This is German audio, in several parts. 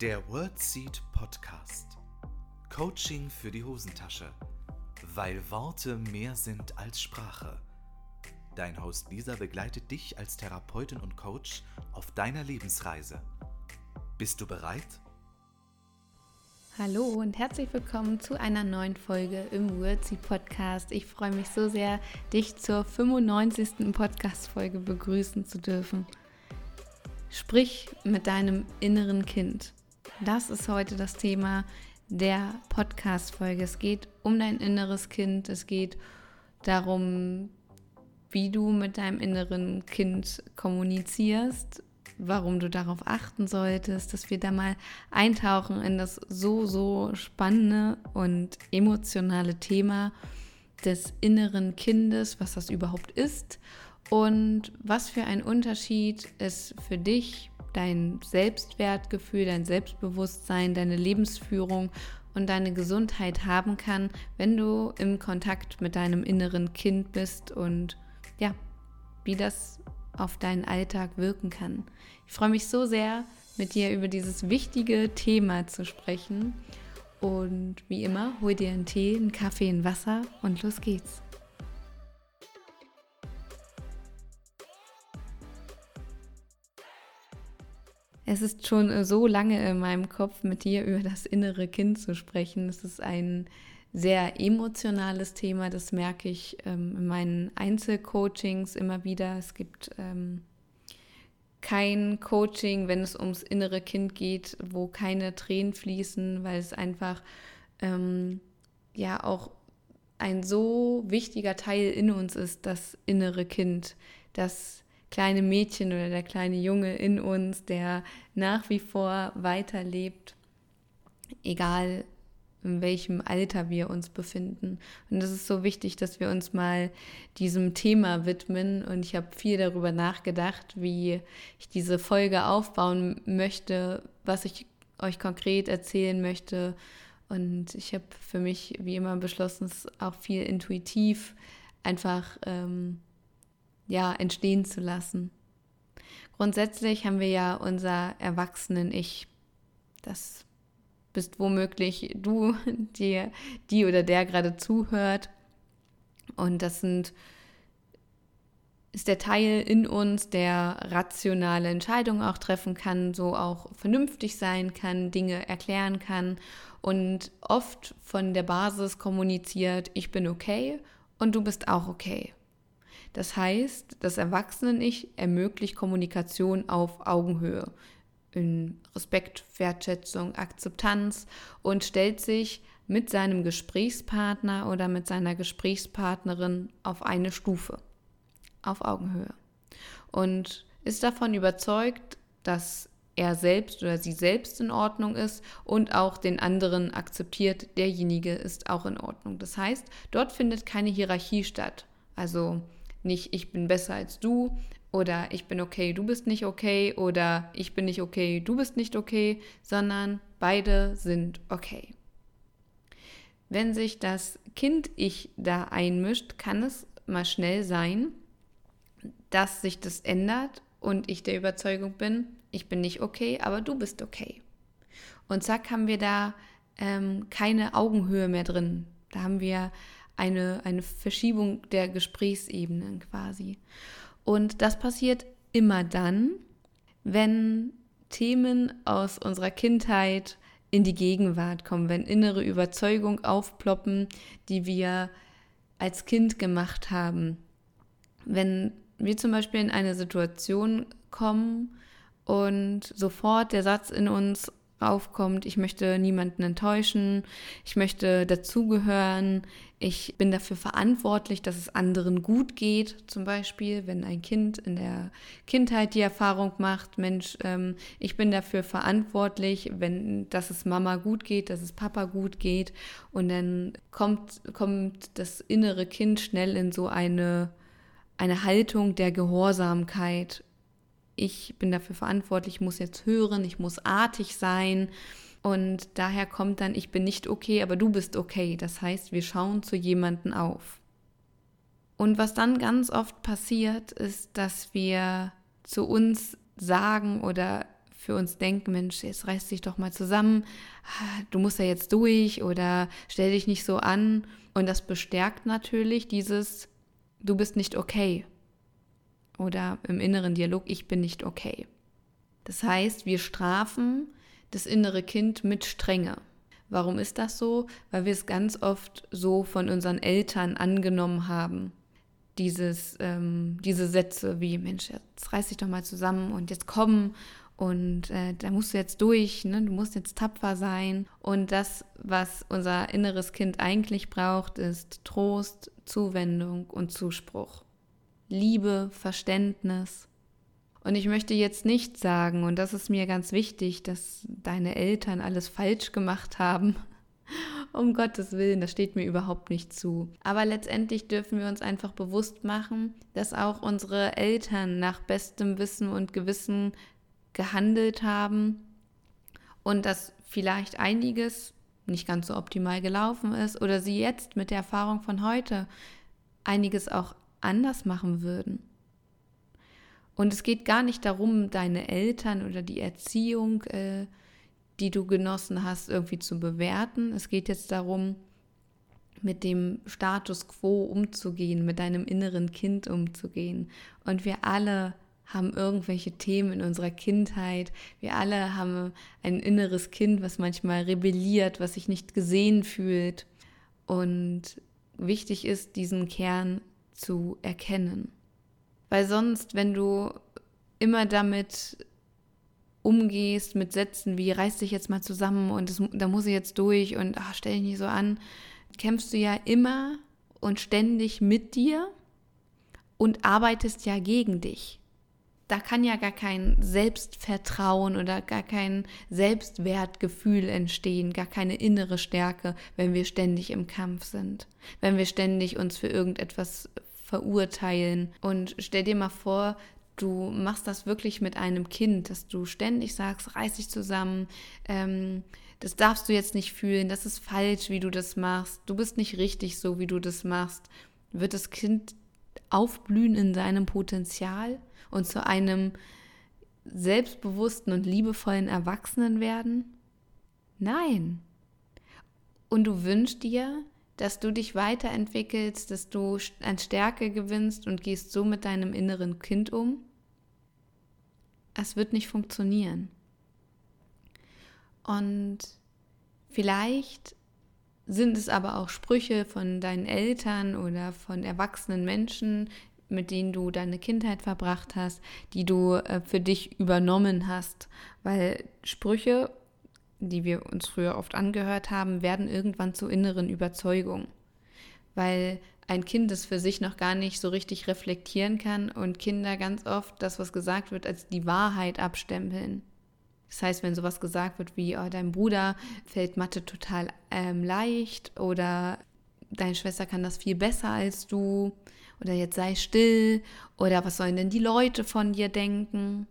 Der WordSeed Podcast. Coaching für die Hosentasche. Weil Worte mehr sind als Sprache. Dein Host Lisa begleitet dich als Therapeutin und Coach auf deiner Lebensreise. Bist du bereit? Hallo und herzlich willkommen zu einer neuen Folge im WordSeed Podcast. Ich freue mich so sehr, dich zur 95. Podcast-Folge begrüßen zu dürfen. Sprich mit deinem inneren Kind. Das ist heute das Thema der Podcast-Folge. Es geht um dein inneres Kind. Es geht darum, wie du mit deinem inneren Kind kommunizierst, warum du darauf achten solltest, dass wir da mal eintauchen in das so, so spannende und emotionale Thema des inneren Kindes, was das überhaupt ist und was für ein Unterschied es für dich dein Selbstwertgefühl, dein Selbstbewusstsein, deine Lebensführung und deine Gesundheit haben kann, wenn du im Kontakt mit deinem inneren Kind bist und ja, wie das auf deinen Alltag wirken kann. Ich freue mich so sehr, mit dir über dieses wichtige Thema zu sprechen. Und wie immer, hol dir einen Tee, einen Kaffee, ein Wasser und los geht's. Es ist schon äh, so lange in meinem Kopf, mit dir über das innere Kind zu sprechen. Es ist ein sehr emotionales Thema, das merke ich ähm, in meinen Einzelcoachings immer wieder. Es gibt ähm, kein Coaching, wenn es ums innere Kind geht, wo keine Tränen fließen, weil es einfach ähm, ja auch ein so wichtiger Teil in uns ist, das innere Kind, das kleine Mädchen oder der kleine Junge in uns, der nach wie vor weiterlebt, egal in welchem Alter wir uns befinden. Und es ist so wichtig, dass wir uns mal diesem Thema widmen. Und ich habe viel darüber nachgedacht, wie ich diese Folge aufbauen möchte, was ich euch konkret erzählen möchte. Und ich habe für mich wie immer beschlossen, es auch viel intuitiv einfach ähm, ja, entstehen zu lassen. Grundsätzlich haben wir ja unser Erwachsenen-Ich. Das bist womöglich du, die, die oder der gerade zuhört. Und das sind, ist der Teil in uns, der rationale Entscheidungen auch treffen kann, so auch vernünftig sein kann, Dinge erklären kann und oft von der Basis kommuniziert, ich bin okay und du bist auch okay. Das heißt, das Erwachsenen-Ich ermöglicht Kommunikation auf Augenhöhe in Respekt, Wertschätzung, Akzeptanz und stellt sich mit seinem Gesprächspartner oder mit seiner Gesprächspartnerin auf eine Stufe, auf Augenhöhe. Und ist davon überzeugt, dass er selbst oder sie selbst in Ordnung ist und auch den anderen akzeptiert, derjenige ist auch in Ordnung. Das heißt, dort findet keine Hierarchie statt. Also nicht ich bin besser als du oder ich bin okay, du bist nicht okay oder ich bin nicht okay, du bist nicht okay, sondern beide sind okay. Wenn sich das Kind-Ich da einmischt, kann es mal schnell sein, dass sich das ändert und ich der Überzeugung bin, ich bin nicht okay, aber du bist okay. Und zack haben wir da ähm, keine Augenhöhe mehr drin. Da haben wir eine, eine Verschiebung der Gesprächsebenen quasi. Und das passiert immer dann, wenn Themen aus unserer Kindheit in die Gegenwart kommen, wenn innere Überzeugungen aufploppen, die wir als Kind gemacht haben. Wenn wir zum Beispiel in eine Situation kommen und sofort der Satz in uns aufkommt, ich möchte niemanden enttäuschen, ich möchte dazugehören, ich bin dafür verantwortlich, dass es anderen gut geht. Zum Beispiel, wenn ein Kind in der Kindheit die Erfahrung macht, Mensch, ähm, ich bin dafür verantwortlich, wenn, dass es Mama gut geht, dass es Papa gut geht. Und dann kommt, kommt das innere Kind schnell in so eine, eine Haltung der Gehorsamkeit. Ich bin dafür verantwortlich, ich muss jetzt hören, ich muss artig sein. Und daher kommt dann, ich bin nicht okay, aber du bist okay. Das heißt, wir schauen zu jemanden auf. Und was dann ganz oft passiert, ist, dass wir zu uns sagen oder für uns denken, Mensch, jetzt reiß dich doch mal zusammen, du musst ja jetzt durch oder stell dich nicht so an. Und das bestärkt natürlich dieses, du bist nicht okay. Oder im inneren Dialog, ich bin nicht okay. Das heißt, wir strafen das innere Kind mit Strenge. Warum ist das so? Weil wir es ganz oft so von unseren Eltern angenommen haben. Dieses, ähm, diese Sätze wie, Mensch, jetzt reiß dich doch mal zusammen und jetzt komm und äh, da musst du jetzt durch, ne? du musst jetzt tapfer sein. Und das, was unser inneres Kind eigentlich braucht, ist Trost, Zuwendung und Zuspruch. Liebe, Verständnis. Und ich möchte jetzt nicht sagen, und das ist mir ganz wichtig, dass deine Eltern alles falsch gemacht haben. Um Gottes Willen, das steht mir überhaupt nicht zu. Aber letztendlich dürfen wir uns einfach bewusst machen, dass auch unsere Eltern nach bestem Wissen und Gewissen gehandelt haben und dass vielleicht einiges nicht ganz so optimal gelaufen ist oder sie jetzt mit der Erfahrung von heute einiges auch anders machen würden. Und es geht gar nicht darum, deine Eltern oder die Erziehung, äh, die du genossen hast, irgendwie zu bewerten. Es geht jetzt darum, mit dem Status quo umzugehen, mit deinem inneren Kind umzugehen. Und wir alle haben irgendwelche Themen in unserer Kindheit. Wir alle haben ein inneres Kind, was manchmal rebelliert, was sich nicht gesehen fühlt. Und wichtig ist, diesen Kern zu erkennen. Weil sonst, wenn du immer damit umgehst mit Sätzen wie reiß dich jetzt mal zusammen und das, da muss ich jetzt durch und ach, stell dich nicht so an, kämpfst du ja immer und ständig mit dir und arbeitest ja gegen dich da kann ja gar kein Selbstvertrauen oder gar kein Selbstwertgefühl entstehen, gar keine innere Stärke, wenn wir ständig im Kampf sind, wenn wir ständig uns für irgendetwas verurteilen. Und stell dir mal vor, du machst das wirklich mit einem Kind, dass du ständig sagst, reiß dich zusammen, ähm, das darfst du jetzt nicht fühlen, das ist falsch, wie du das machst, du bist nicht richtig so, wie du das machst, wird das Kind aufblühen in seinem Potenzial und zu einem selbstbewussten und liebevollen Erwachsenen werden? Nein. Und du wünschst dir, dass du dich weiterentwickelst, dass du an Stärke gewinnst und gehst so mit deinem inneren Kind um? Es wird nicht funktionieren. Und vielleicht sind es aber auch Sprüche von deinen Eltern oder von erwachsenen Menschen, mit denen du deine Kindheit verbracht hast, die du äh, für dich übernommen hast. Weil Sprüche, die wir uns früher oft angehört haben, werden irgendwann zu inneren Überzeugungen. Weil ein Kind es für sich noch gar nicht so richtig reflektieren kann und Kinder ganz oft das, was gesagt wird, als die Wahrheit abstempeln. Das heißt, wenn sowas gesagt wird wie, oh, dein Bruder fällt Mathe total ähm, leicht oder deine Schwester kann das viel besser als du, oder jetzt sei still oder was sollen denn die Leute von dir denken?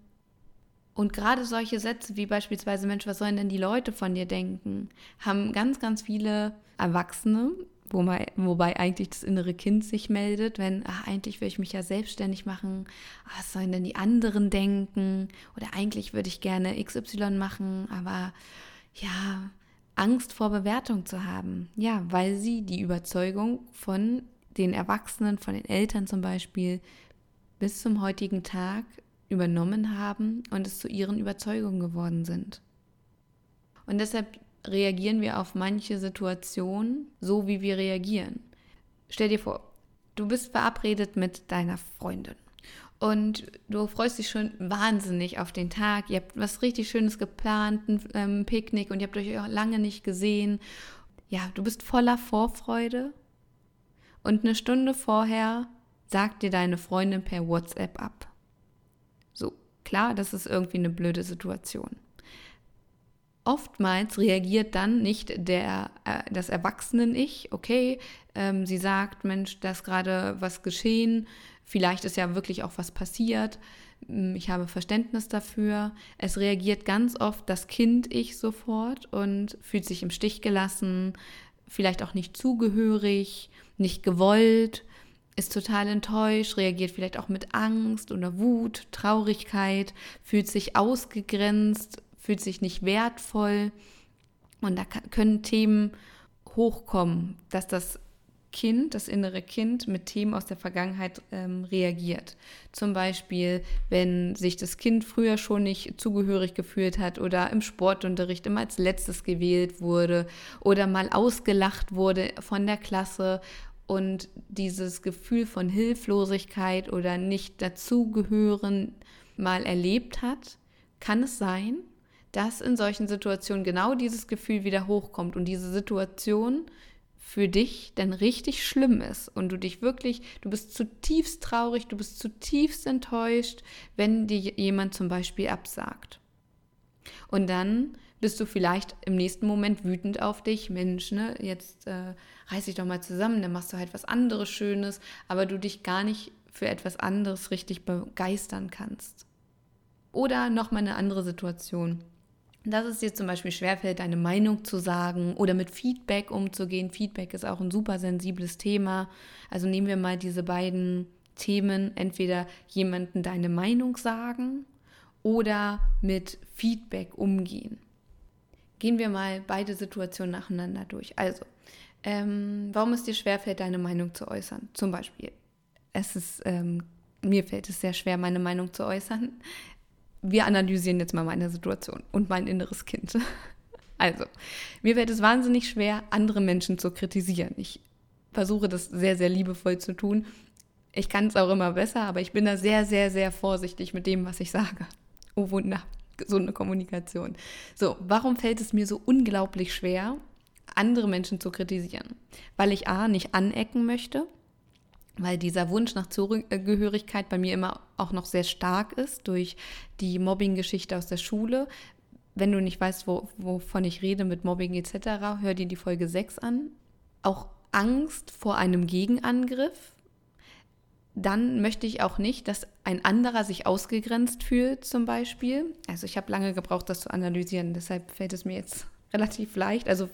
Und gerade solche Sätze wie beispielsweise, Mensch, was sollen denn die Leute von dir denken, haben ganz, ganz viele Erwachsene, wobei, wobei eigentlich das innere Kind sich meldet, wenn, ach, eigentlich will ich mich ja selbstständig machen, ach, was sollen denn die anderen denken? Oder eigentlich würde ich gerne XY machen, aber ja, Angst vor Bewertung zu haben. Ja, weil sie die Überzeugung von den Erwachsenen, von den Eltern zum Beispiel, bis zum heutigen Tag übernommen haben und es zu ihren Überzeugungen geworden sind. Und deshalb reagieren wir auf manche Situationen so, wie wir reagieren. Stell dir vor, du bist verabredet mit deiner Freundin und du freust dich schon wahnsinnig auf den Tag. Ihr habt was richtig Schönes geplant, ein ähm, Picknick und ihr habt euch auch lange nicht gesehen. Ja, du bist voller Vorfreude und eine Stunde vorher sagt dir deine Freundin per WhatsApp ab. Klar, das ist irgendwie eine blöde Situation. Oftmals reagiert dann nicht der, äh, das Erwachsenen-Ich, okay, ähm, sie sagt, Mensch, da ist gerade was geschehen, vielleicht ist ja wirklich auch was passiert, hm, ich habe Verständnis dafür. Es reagiert ganz oft das Kind-Ich sofort und fühlt sich im Stich gelassen, vielleicht auch nicht zugehörig, nicht gewollt, ist total enttäuscht, reagiert vielleicht auch mit Angst oder Wut, Traurigkeit, fühlt sich ausgegrenzt, fühlt sich nicht wertvoll. Und da können Themen hochkommen, dass das Kind, das innere Kind mit Themen aus der Vergangenheit ähm, reagiert. Zum Beispiel, wenn sich das Kind früher schon nicht zugehörig gefühlt hat oder im Sportunterricht immer als letztes gewählt wurde oder mal ausgelacht wurde von der Klasse und dieses Gefühl von Hilflosigkeit oder nicht dazugehören mal erlebt hat, kann es sein, dass in solchen Situationen genau dieses Gefühl wieder hochkommt und diese Situation für dich dann richtig schlimm ist und du dich wirklich, du bist zutiefst traurig, du bist zutiefst enttäuscht, wenn dir jemand zum Beispiel absagt. Und dann bist du vielleicht im nächsten Moment wütend auf dich, Mensch, ne, jetzt äh, reiß dich doch mal zusammen, dann machst du halt was anderes Schönes, aber du dich gar nicht für etwas anderes richtig begeistern kannst. Oder nochmal eine andere Situation dass es dir zum Beispiel schwerfällt, deine Meinung zu sagen oder mit Feedback umzugehen. Feedback ist auch ein super sensibles Thema. Also nehmen wir mal diese beiden Themen, entweder jemanden deine Meinung sagen oder mit Feedback umgehen. Gehen wir mal beide Situationen nacheinander durch. Also, ähm, warum es dir schwerfällt, deine Meinung zu äußern? Zum Beispiel, es ist, ähm, mir fällt es sehr schwer, meine Meinung zu äußern wir analysieren jetzt mal meine Situation und mein inneres Kind. Also, mir fällt es wahnsinnig schwer, andere Menschen zu kritisieren. Ich versuche das sehr, sehr liebevoll zu tun. Ich kann es auch immer besser, aber ich bin da sehr, sehr, sehr vorsichtig mit dem, was ich sage. Oh Wunder, gesunde Kommunikation. So, warum fällt es mir so unglaublich schwer, andere Menschen zu kritisieren? Weil ich A, nicht anecken möchte weil dieser Wunsch nach Zugehörigkeit bei mir immer auch noch sehr stark ist durch die Mobbing-Geschichte aus der Schule. Wenn du nicht weißt, wo, wovon ich rede mit Mobbing etc., hör dir die Folge 6 an. Auch Angst vor einem Gegenangriff. Dann möchte ich auch nicht, dass ein anderer sich ausgegrenzt fühlt, zum Beispiel. Also ich habe lange gebraucht, das zu analysieren, deshalb fällt es mir jetzt relativ leicht. Also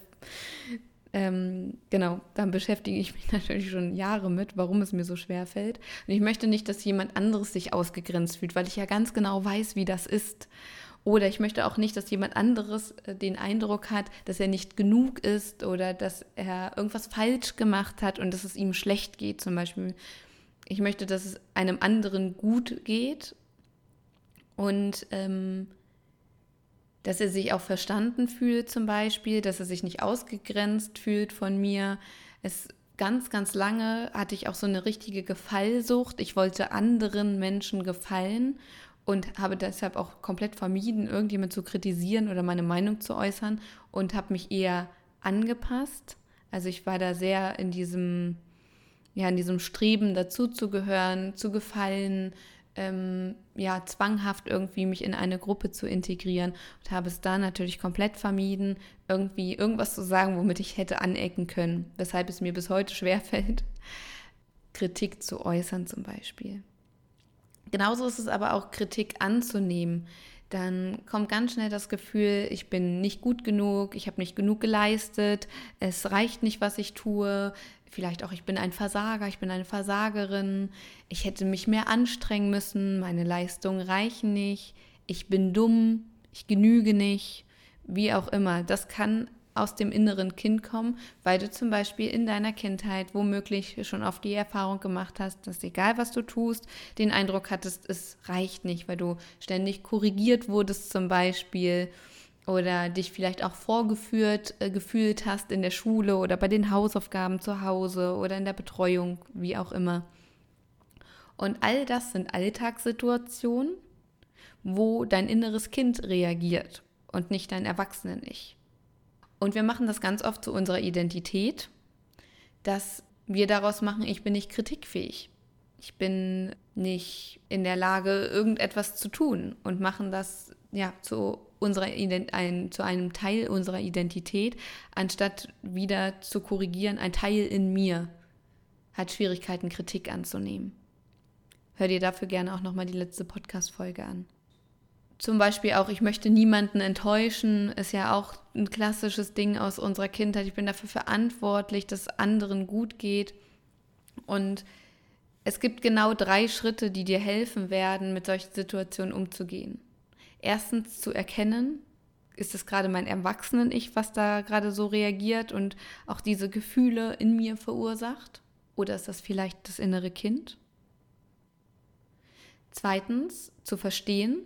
ähm, genau, dann beschäftige ich mich natürlich schon Jahre mit, warum es mir so schwer fällt. Und ich möchte nicht, dass jemand anderes sich ausgegrenzt fühlt, weil ich ja ganz genau weiß, wie das ist. Oder ich möchte auch nicht, dass jemand anderes äh, den Eindruck hat, dass er nicht genug ist oder dass er irgendwas falsch gemacht hat und dass es ihm schlecht geht. Zum Beispiel, ich möchte, dass es einem anderen gut geht und ähm, dass er sich auch verstanden fühlt zum Beispiel, dass er sich nicht ausgegrenzt fühlt von mir. Es ganz, ganz lange hatte ich auch so eine richtige Gefallsucht. Ich wollte anderen Menschen gefallen und habe deshalb auch komplett vermieden, irgendjemand zu kritisieren oder meine Meinung zu äußern und habe mich eher angepasst. Also ich war da sehr in diesem, ja, in diesem Streben dazuzugehören, zu gefallen, ähm, ja, zwanghaft irgendwie mich in eine Gruppe zu integrieren und habe es da natürlich komplett vermieden, irgendwie irgendwas zu sagen, womit ich hätte anecken können, weshalb es mir bis heute schwerfällt, Kritik zu äußern zum Beispiel. Genauso ist es aber auch Kritik anzunehmen. Dann kommt ganz schnell das Gefühl, ich bin nicht gut genug, ich habe nicht genug geleistet, es reicht nicht, was ich tue, vielleicht auch, ich bin ein Versager, ich bin eine Versagerin, ich hätte mich mehr anstrengen müssen, meine Leistungen reichen nicht, ich bin dumm, ich genüge nicht, wie auch immer. Das kann aus dem inneren Kind kommen, weil du zum Beispiel in deiner Kindheit womöglich schon oft die Erfahrung gemacht hast, dass egal was du tust, den Eindruck hattest, es reicht nicht, weil du ständig korrigiert wurdest zum Beispiel oder dich vielleicht auch vorgeführt äh, gefühlt hast in der Schule oder bei den Hausaufgaben zu Hause oder in der Betreuung, wie auch immer. Und all das sind Alltagssituationen, wo dein inneres Kind reagiert und nicht dein Erwachsene nicht. Und wir machen das ganz oft zu unserer Identität, dass wir daraus machen, ich bin nicht kritikfähig. Ich bin nicht in der Lage, irgendetwas zu tun und machen das ja zu unserer ein, zu einem Teil unserer Identität, anstatt wieder zu korrigieren, ein Teil in mir hat Schwierigkeiten, Kritik anzunehmen. Hör dir dafür gerne auch nochmal die letzte Podcast-Folge an. Zum Beispiel auch, ich möchte niemanden enttäuschen, ist ja auch ein klassisches Ding aus unserer Kindheit. Ich bin dafür verantwortlich, dass anderen gut geht. Und Es gibt genau drei Schritte, die dir helfen werden, mit solchen Situationen umzugehen. Erstens zu erkennen, ist es gerade mein Erwachsenen-Ich, was da gerade so reagiert und auch diese Gefühle in mir verursacht? Oder ist das vielleicht das innere Kind? Zweitens, zu verstehen,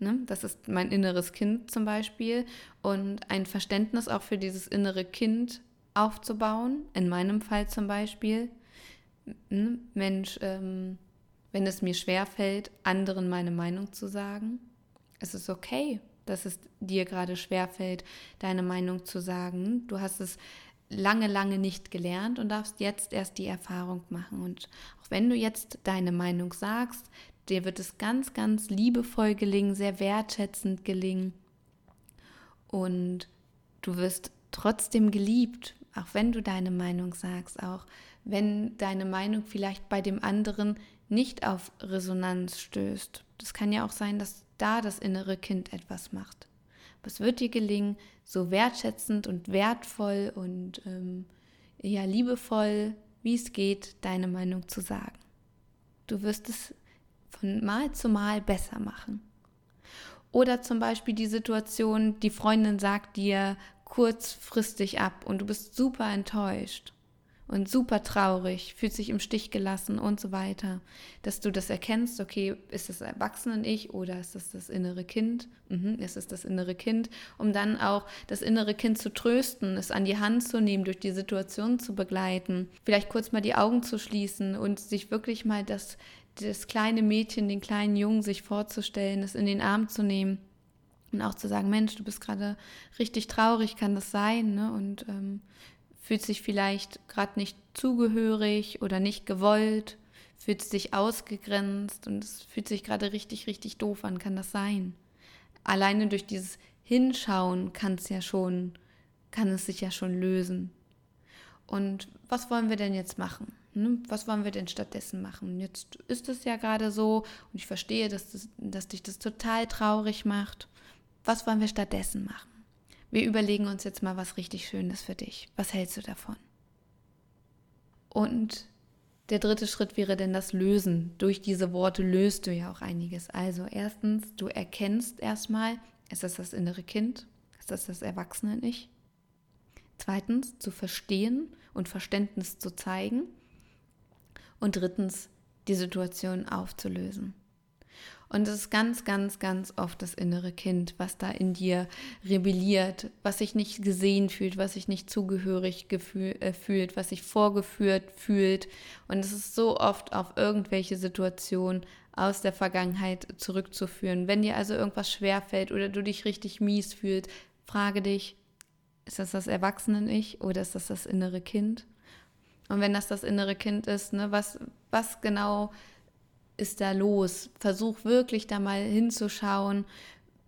ne, das ist mein inneres Kind zum Beispiel, und ein Verständnis auch für dieses innere Kind aufzubauen. In meinem Fall zum Beispiel, ne, Mensch, ähm, wenn es mir schwerfällt, anderen meine Meinung zu sagen, es ist okay, dass es dir gerade schwerfällt, deine Meinung zu sagen. Du hast es lange, lange nicht gelernt und darfst jetzt erst die Erfahrung machen. Und auch wenn du jetzt deine Meinung sagst, dir wird es ganz, ganz liebevoll gelingen, sehr wertschätzend gelingen. Und du wirst trotzdem geliebt, auch wenn du deine Meinung sagst, auch wenn deine Meinung vielleicht bei dem anderen nicht auf Resonanz stößt. Das kann ja auch sein, dass da das innere Kind etwas macht. Es wird dir gelingen, so wertschätzend und wertvoll und ähm, ja liebevoll, wie es geht, deine Meinung zu sagen. Du wirst es von Mal zu Mal besser machen. Oder zum Beispiel die Situation, die Freundin sagt dir kurzfristig ab und du bist super enttäuscht und super traurig, fühlt sich im Stich gelassen und so weiter, dass du das erkennst, okay, ist das Erwachsenen-Ich oder ist das das innere Kind? Mhm, ist es das innere Kind? Um dann auch das innere Kind zu trösten, es an die Hand zu nehmen, durch die Situation zu begleiten, vielleicht kurz mal die Augen zu schließen und sich wirklich mal das, das kleine Mädchen, den kleinen Jungen sich vorzustellen, es in den Arm zu nehmen und auch zu sagen, Mensch, du bist gerade richtig traurig, kann das sein? Ne? Und ähm, fühlt sich vielleicht gerade nicht zugehörig oder nicht gewollt, fühlt sich ausgegrenzt und es fühlt sich gerade richtig, richtig doof an. Kann das sein? Alleine durch dieses Hinschauen kann es ja schon, kann es sich ja schon lösen. Und was wollen wir denn jetzt machen? Ne? Was wollen wir denn stattdessen machen? Jetzt ist es ja gerade so und ich verstehe, dass, das, dass dich das total traurig macht. Was wollen wir stattdessen machen? Wir überlegen uns jetzt mal was richtig Schönes für dich. Was hältst du davon? Und der dritte Schritt wäre denn das Lösen. Durch diese Worte löst du ja auch einiges. Also erstens, du erkennst erstmal, ist das das innere Kind? Ist das das Erwachsene-Ich? Zweitens, zu verstehen und Verständnis zu zeigen. Und drittens, die Situation aufzulösen. Und es ist ganz, ganz, ganz oft das innere Kind, was da in dir rebelliert, was sich nicht gesehen fühlt, was sich nicht zugehörig gefühl, äh, fühlt, was sich vorgeführt fühlt. Und es ist so oft auf irgendwelche Situationen aus der Vergangenheit zurückzuführen. Wenn dir also irgendwas schwerfällt oder du dich richtig mies fühlst, frage dich, ist das das Erwachsenen-Ich oder ist das das innere Kind? Und wenn das das innere Kind ist, ne, was, was genau ist da los? Versuch wirklich da mal hinzuschauen,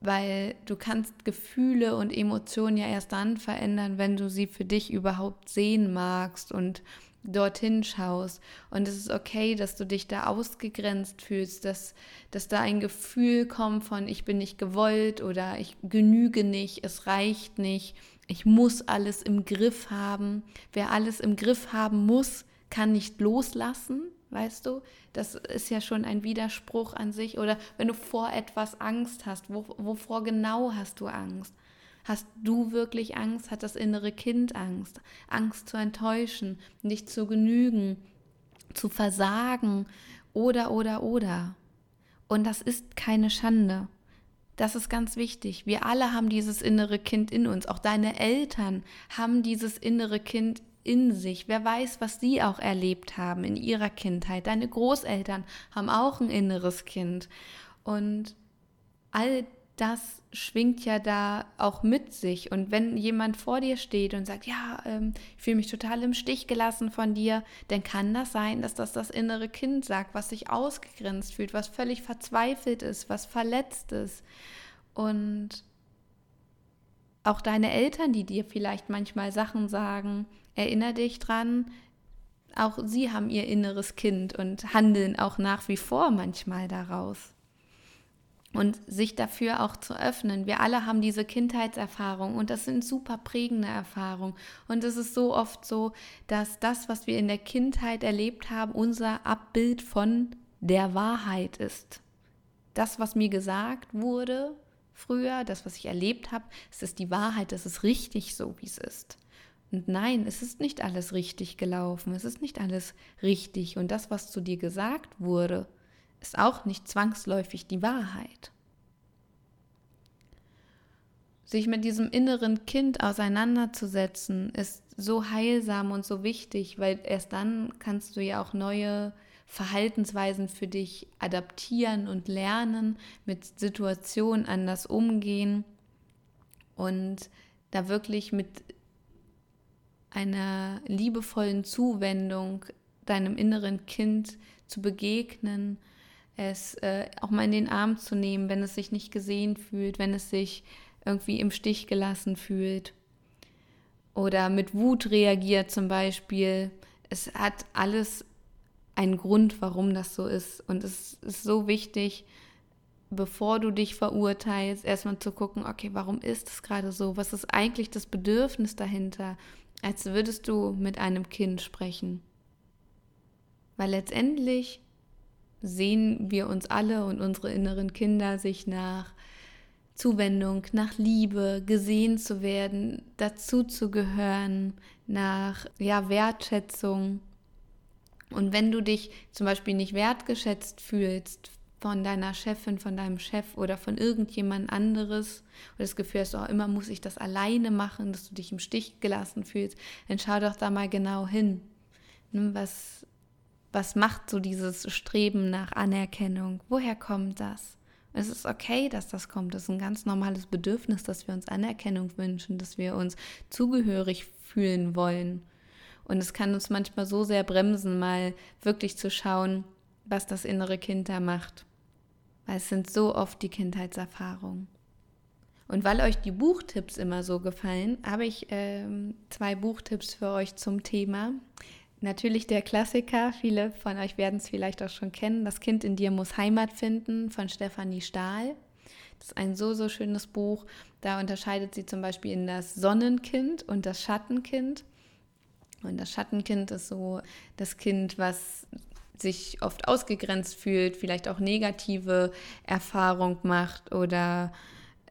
weil du kannst Gefühle und Emotionen ja erst dann verändern, wenn du sie für dich überhaupt sehen magst und dorthin schaust. Und es ist okay, dass du dich da ausgegrenzt fühlst, dass, dass da ein Gefühl kommt von, ich bin nicht gewollt oder ich genüge nicht, es reicht nicht, ich muss alles im Griff haben. Wer alles im Griff haben muss, kann nicht loslassen weißt du? Das ist ja schon ein Widerspruch an sich. Oder wenn du vor etwas Angst hast, wo, wovor genau hast du Angst? Hast du wirklich Angst? Hat das innere Kind Angst? Angst zu enttäuschen, nicht zu genügen, zu versagen oder, oder, oder. Und das ist keine Schande. Das ist ganz wichtig. Wir alle haben dieses innere Kind in uns. Auch deine Eltern haben dieses innere Kind in sich. Wer weiß, was sie auch erlebt haben in ihrer Kindheit. Deine Großeltern haben auch ein inneres Kind. Und all das schwingt ja da auch mit sich. Und wenn jemand vor dir steht und sagt, ja, ähm, ich fühle mich total im Stich gelassen von dir, dann kann das sein, dass das das innere Kind sagt, was sich ausgegrenzt fühlt, was völlig verzweifelt ist, was verletzt ist. Und auch deine Eltern, die dir vielleicht manchmal Sachen sagen, Erinner dich dran, auch sie haben ihr inneres Kind und handeln auch nach wie vor manchmal daraus. und sich dafür auch zu öffnen. Wir alle haben diese Kindheitserfahrung und das sind super prägende Erfahrungen. Und es ist so oft so, dass das, was wir in der Kindheit erlebt haben, unser Abbild von der Wahrheit ist. Das, was mir gesagt wurde früher, das, was ich erlebt habe, es ist die Wahrheit, das ist richtig so, wie es ist. Und nein, es ist nicht alles richtig gelaufen, es ist nicht alles richtig. Und das, was zu dir gesagt wurde, ist auch nicht zwangsläufig die Wahrheit. Sich mit diesem inneren Kind auseinanderzusetzen, ist so heilsam und so wichtig, weil erst dann kannst du ja auch neue Verhaltensweisen für dich adaptieren und lernen, mit Situationen anders umgehen und da wirklich mit einer liebevollen Zuwendung deinem inneren Kind zu begegnen es äh, auch mal in den Arm zu nehmen, wenn es sich nicht gesehen fühlt, wenn es sich irgendwie im Stich gelassen fühlt. Oder mit Wut reagiert zum Beispiel. Es hat alles einen Grund, warum das so ist. Und es ist so wichtig, bevor du dich verurteilst, erstmal zu gucken, okay, warum ist es gerade so? Was ist eigentlich das Bedürfnis dahinter? Als würdest du mit einem Kind sprechen. Weil letztendlich sehen wir uns alle und unsere inneren Kinder sich nach Zuwendung, nach Liebe, gesehen zu werden, dazu zu gehören, nach ja, Wertschätzung. Und wenn du dich zum Beispiel nicht wertgeschätzt fühlst von deiner Chefin, von deinem Chef oder von irgendjemand anderes oder das Gefühl hast, oh, immer muss ich das alleine machen, dass du dich im Stich gelassen fühlst, dann schau doch da mal genau hin. Ne, was, was macht so dieses Streben nach Anerkennung? Woher kommt das? Es ist okay, dass das kommt. Das ist ein ganz normales Bedürfnis, dass wir uns Anerkennung wünschen, dass wir uns zugehörig fühlen wollen. Und es kann uns manchmal so sehr bremsen, mal wirklich zu schauen, was das innere Kind da macht. Weil es sind so oft die Kindheitserfahrungen. Und weil euch die Buchtipps immer so gefallen, habe ich ähm, zwei Buchtipps für euch zum Thema. Natürlich der Klassiker, viele von euch werden es vielleicht auch schon kennen, Das Kind in dir muss Heimat finden von Stefanie Stahl. Das ist ein so, so schönes Buch. Da unterscheidet sie zum Beispiel in das Sonnenkind und das Schattenkind. Und das Schattenkind ist so das Kind, was sich oft ausgegrenzt fühlt, vielleicht auch negative Erfahrung macht oder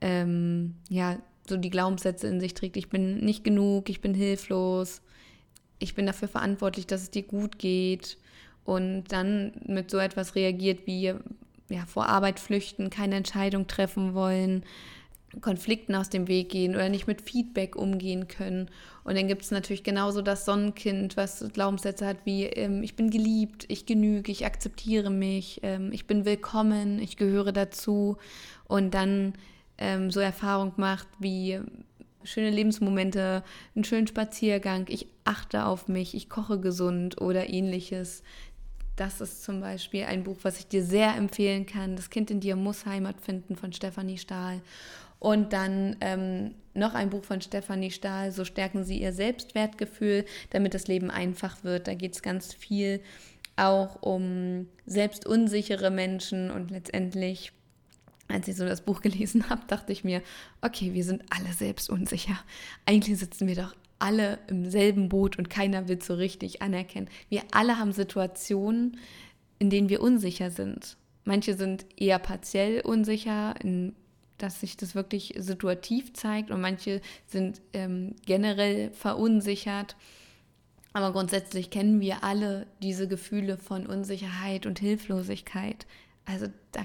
ähm, ja, so die Glaubenssätze in sich trägt, ich bin nicht genug, ich bin hilflos, ich bin dafür verantwortlich, dass es dir gut geht. Und dann mit so etwas reagiert wie ja, vor Arbeit flüchten, keine Entscheidung treffen wollen, Konflikten aus dem Weg gehen oder nicht mit Feedback umgehen können. Und dann gibt es natürlich genauso das Sonnenkind, was Glaubenssätze hat wie ähm, ich bin geliebt, ich genüge, ich akzeptiere mich, ähm, ich bin willkommen, ich gehöre dazu. Und dann ähm, so Erfahrung macht wie schöne Lebensmomente, einen schönen Spaziergang, ich achte auf mich, ich koche gesund oder ähnliches. Das ist zum Beispiel ein Buch, was ich dir sehr empfehlen kann. Das Kind in dir muss Heimat finden von Stefanie Stahl. Und dann ähm, noch ein Buch von Stefanie Stahl, so stärken sie ihr Selbstwertgefühl, damit das Leben einfach wird. Da geht es ganz viel auch um selbstunsichere Menschen und letztendlich als ich so das Buch gelesen habe, dachte ich mir, okay, wir sind alle selbst unsicher. Eigentlich sitzen wir doch alle im selben Boot und keiner will so richtig anerkennen. Wir alle haben Situationen, in denen wir unsicher sind. Manche sind eher partiell unsicher, in, dass sich das wirklich situativ zeigt und manche sind ähm, generell verunsichert. Aber grundsätzlich kennen wir alle diese Gefühle von Unsicherheit und Hilflosigkeit. Also da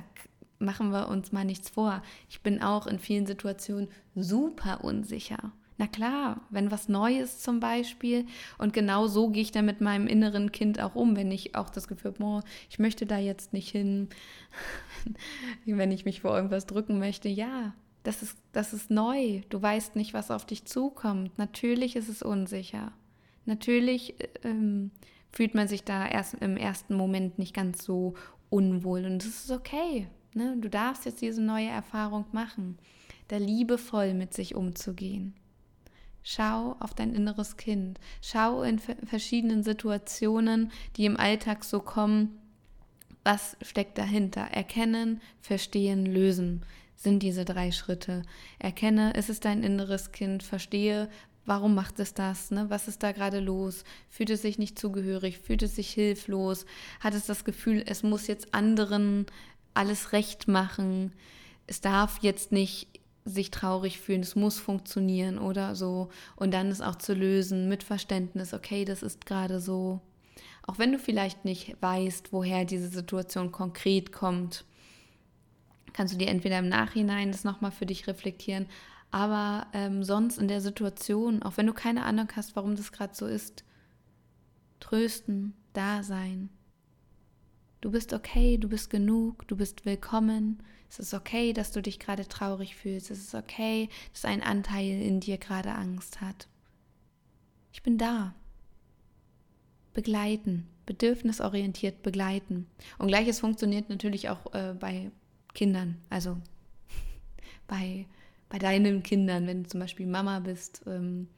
machen wir uns mal nichts vor. Ich bin auch in vielen Situationen super unsicher. Na klar, wenn was Neues zum Beispiel. Und genau so gehe ich dann mit meinem inneren Kind auch um, wenn ich auch das Gefühl habe, ich möchte da jetzt nicht hin. wenn ich mich vor irgendwas drücken möchte, ja, das ist, das ist neu. Du weißt nicht, was auf dich zukommt. Natürlich ist es unsicher. Natürlich ähm, fühlt man sich da erst im ersten Moment nicht ganz so unwohl. Und das ist okay. Ne? Du darfst jetzt diese neue Erfahrung machen, da liebevoll mit sich umzugehen. Schau auf dein inneres Kind. Schau in verschiedenen Situationen, die im Alltag so kommen, Was steckt dahinter? Erkennen, verstehen, lösen sind diese drei Schritte. Erkenne, ist es dein inneres Kind, verstehe, warum macht es das, ne? was ist da gerade los, fühlt es sich nicht zugehörig, fühlt es sich hilflos, hat es das Gefühl, es muss jetzt anderen alles recht machen, es darf jetzt nicht sich traurig fühlen, es muss funktionieren oder so und dann es auch zu lösen mit Verständnis, okay, das ist gerade so. Auch wenn du vielleicht nicht weißt, woher diese Situation konkret kommt, kannst du dir entweder im Nachhinein das nochmal für dich reflektieren, aber ähm, sonst in der Situation, auch wenn du keine Ahnung hast, warum das gerade so ist, trösten, da sein. Du bist okay, du bist genug, du bist willkommen. Es ist okay, dass du dich gerade traurig fühlst. Es ist okay, dass ein Anteil in dir gerade Angst hat. Ich bin da. Begleiten, bedürfnisorientiert begleiten. Und gleiches funktioniert natürlich auch äh, bei Kindern, also bei, bei deinen Kindern, wenn du zum Beispiel Mama bist ähm,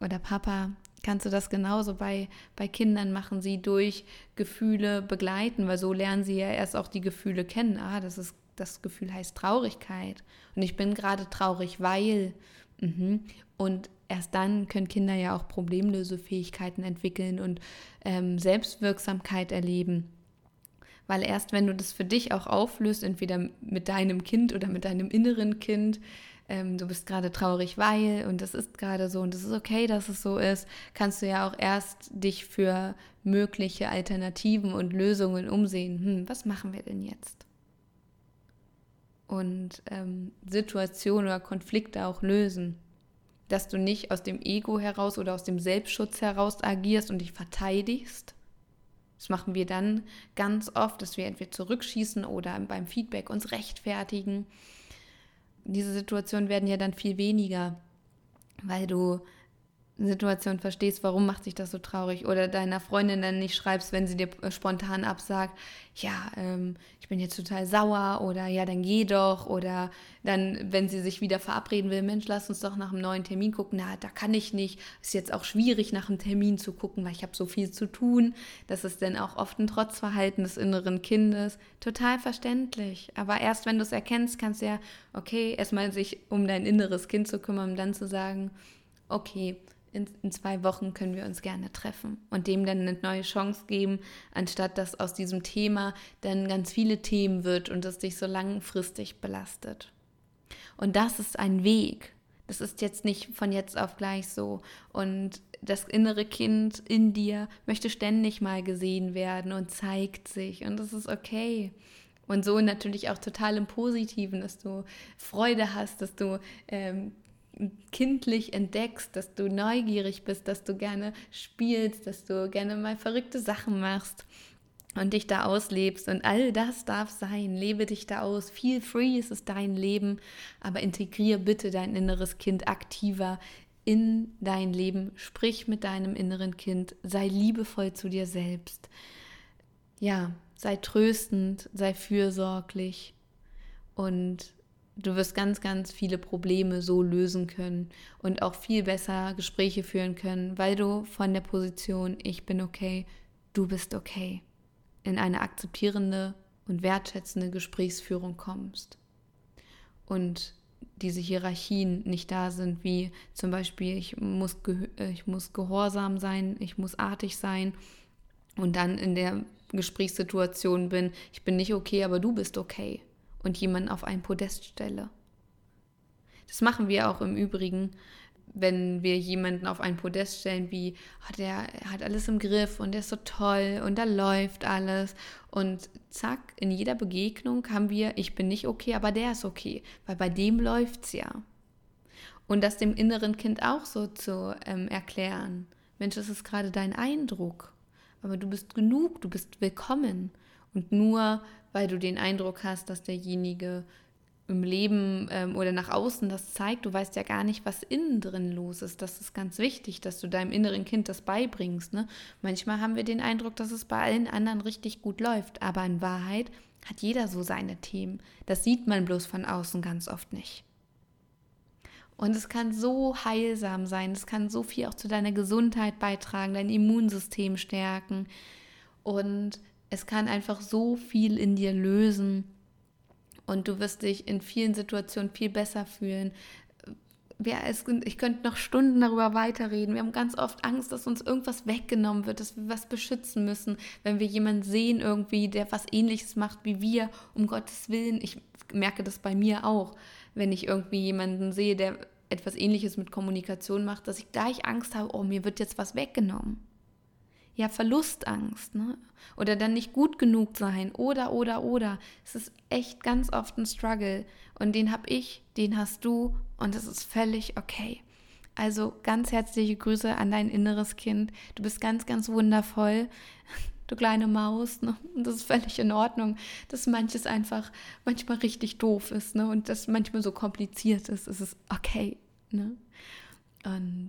oder Papa, kannst du das genauso bei, bei Kindern machen, sie durch Gefühle begleiten, weil so lernen sie ja erst auch die Gefühle kennen. Ah, das ist das Gefühl heißt Traurigkeit. Und ich bin gerade traurig, weil. Mhm. Und erst dann können Kinder ja auch Problemlösefähigkeiten entwickeln und ähm, Selbstwirksamkeit erleben. Weil erst wenn du das für dich auch auflöst, entweder mit deinem Kind oder mit deinem inneren Kind, ähm, du bist gerade traurig, weil und das ist gerade so und es ist okay, dass es so ist, kannst du ja auch erst dich für mögliche Alternativen und Lösungen umsehen. Hm, was machen wir denn jetzt? Und ähm, Situationen oder Konflikte auch lösen. Dass du nicht aus dem Ego heraus oder aus dem Selbstschutz heraus agierst und dich verteidigst, das machen wir dann ganz oft, dass wir entweder zurückschießen oder beim Feedback uns rechtfertigen. Diese Situationen werden ja dann viel weniger, weil du Situation verstehst, warum macht sich das so traurig? Oder deiner Freundin dann nicht schreibst, wenn sie dir äh, spontan absagt, ja, ähm, ich bin jetzt total sauer oder ja, dann geh doch. Oder dann, wenn sie sich wieder verabreden will, Mensch, lass uns doch nach einem neuen Termin gucken, na, da kann ich nicht, ist jetzt auch schwierig nach einem Termin zu gucken, weil ich habe so viel zu tun, das ist dann auch oft ein Trotzverhalten des inneren Kindes, total verständlich, aber erst wenn du es erkennst, kannst du ja, okay, erstmal sich um dein inneres Kind zu kümmern, um dann zu sagen, okay, in, in, zwei Wochen können wir uns gerne treffen und dem dann eine neue Chance geben, anstatt dass aus diesem Thema dann ganz viele Themen wird und es dich so langfristig belastet. Und das ist ein Weg. Das ist jetzt nicht von jetzt auf gleich so. Und das innere Kind in dir möchte ständig mal gesehen werden und zeigt sich. Und das ist okay. Und so natürlich auch total im Positiven, dass du Freude hast, dass du ähm, kindlich entdeckst, dass du neugierig bist, dass du gerne spielst, dass du gerne mal verrückte Sachen machst und dich da auslebst. Und all das darf sein. Lebe dich da aus. Feel free, es ist dein Leben. Aber integriere bitte dein inneres Kind aktiver in dein Leben. Sprich mit deinem inneren Kind. Sei liebevoll zu dir selbst. Ja, sei tröstend, sei fürsorglich und du wirst ganz, ganz viele Probleme so lösen können und auch viel besser Gespräche führen können, weil du von der Position ich bin okay, du bist okay in eine akzeptierende und wertschätzende Gesprächsführung kommst. Und diese Hierarchien nicht da sind, wie zum Beispiel, ich muss, ich muss gehorsam sein, ich muss artig sein und dann in der Gesprächssituation bin, ich bin nicht okay, aber du bist okay und jemanden auf ein Podest stelle. Das machen wir auch im Übrigen, wenn wir jemanden auf ein Podest stellen, wie oh, der hat alles im Griff und der ist so toll und da läuft alles und zack, in jeder Begegnung haben wir, ich bin nicht okay, aber der ist okay, weil bei dem läuft's ja. Und das dem inneren Kind auch so zu ähm, erklären. Mensch, das ist gerade dein Eindruck, aber du bist genug, du bist willkommen. Und nur weil du den Eindruck hast, dass derjenige im Leben ähm, oder nach außen das zeigt, du weißt ja gar nicht, was innen drin los ist. Das ist ganz wichtig, dass du deinem inneren Kind das beibringst. Ne? Manchmal haben wir den Eindruck, dass es bei allen anderen richtig gut läuft, aber in Wahrheit hat jeder so seine Themen. Das sieht man bloß von außen ganz oft nicht. Und es kann so heilsam sein, es kann so viel auch zu deiner Gesundheit beitragen, dein Immunsystem stärken. Und Es kann einfach so viel in dir lösen und du wirst dich in vielen Situationen viel besser fühlen. Ja, es, ich könnte noch Stunden darüber weiterreden. Wir haben ganz oft Angst, dass uns irgendwas weggenommen wird, dass wir was beschützen müssen, wenn wir jemanden sehen irgendwie, der was ähnliches macht wie wir, um Gottes Willen. Ich merke das bei mir auch, wenn ich irgendwie jemanden sehe, der etwas ähnliches mit Kommunikation macht, dass ich gleich Angst habe, oh, mir wird jetzt was weggenommen ja, Verlustangst, ne? Oder dann nicht gut genug sein, oder, oder, oder. Es ist echt ganz oft ein Struggle. Und den habe ich, den hast du, und es ist völlig okay. Also ganz herzliche Grüße an dein inneres Kind. Du bist ganz, ganz wundervoll. Du kleine Maus, ne? Und das ist völlig in Ordnung, dass manches einfach manchmal richtig doof ist, ne? Und das manchmal so kompliziert ist. Es ist okay, ne? Und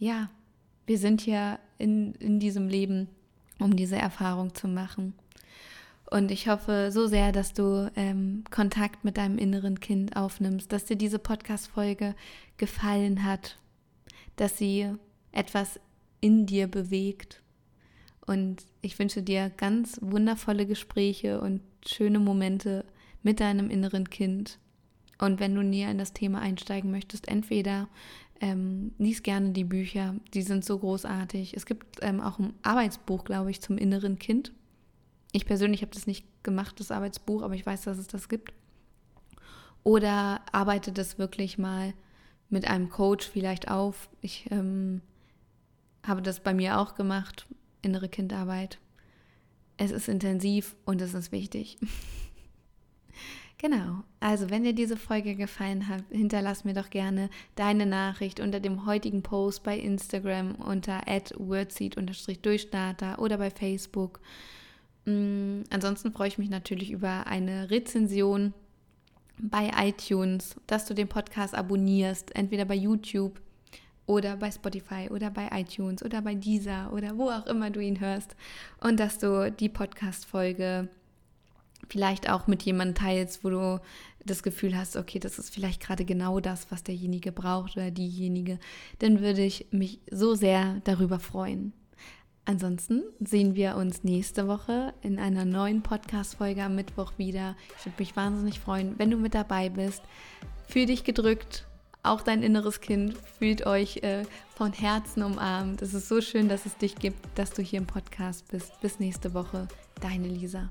ja, wir sind hier in, in diesem Leben, um diese Erfahrung zu machen. Und ich hoffe so sehr, dass du ähm, Kontakt mit deinem inneren Kind aufnimmst, dass dir diese Podcast-Folge gefallen hat, dass sie etwas in dir bewegt. Und ich wünsche dir ganz wundervolle Gespräche und schöne Momente mit deinem inneren Kind. Und wenn du näher in das Thema einsteigen möchtest, entweder ähm, lies gerne die Bücher, die sind so großartig. Es gibt ähm, auch ein Arbeitsbuch, glaube ich, zum inneren Kind. Ich persönlich habe das nicht gemacht, das Arbeitsbuch, aber ich weiß, dass es das gibt. Oder arbeite das wirklich mal mit einem Coach vielleicht auf. Ich ähm, habe das bei mir auch gemacht, innere Kindarbeit. Es ist intensiv und es ist wichtig. Genau. Also, wenn dir diese Folge gefallen hat, hinterlass mir doch gerne deine Nachricht unter dem heutigen Post bei Instagram unter wordseed-durchstarter oder bei Facebook. Mhm. Ansonsten freue ich mich natürlich über eine Rezension bei iTunes, dass du den Podcast abonnierst, entweder bei YouTube oder bei Spotify oder bei iTunes oder bei Deezer oder wo auch immer du ihn hörst und dass du die Podcast-Folge vielleicht auch mit jemandem teilst, wo du das Gefühl hast, okay, das ist vielleicht gerade genau das, was derjenige braucht oder diejenige, dann würde ich mich so sehr darüber freuen. Ansonsten sehen wir uns nächste Woche in einer neuen Podcast-Folge am Mittwoch wieder. Ich würde mich wahnsinnig freuen, wenn du mit dabei bist. Fühl dich gedrückt, auch dein inneres Kind fühlt euch äh, von Herzen umarmt. Es ist so schön, dass es dich gibt, dass du hier im Podcast bist. Bis nächste Woche, deine Lisa.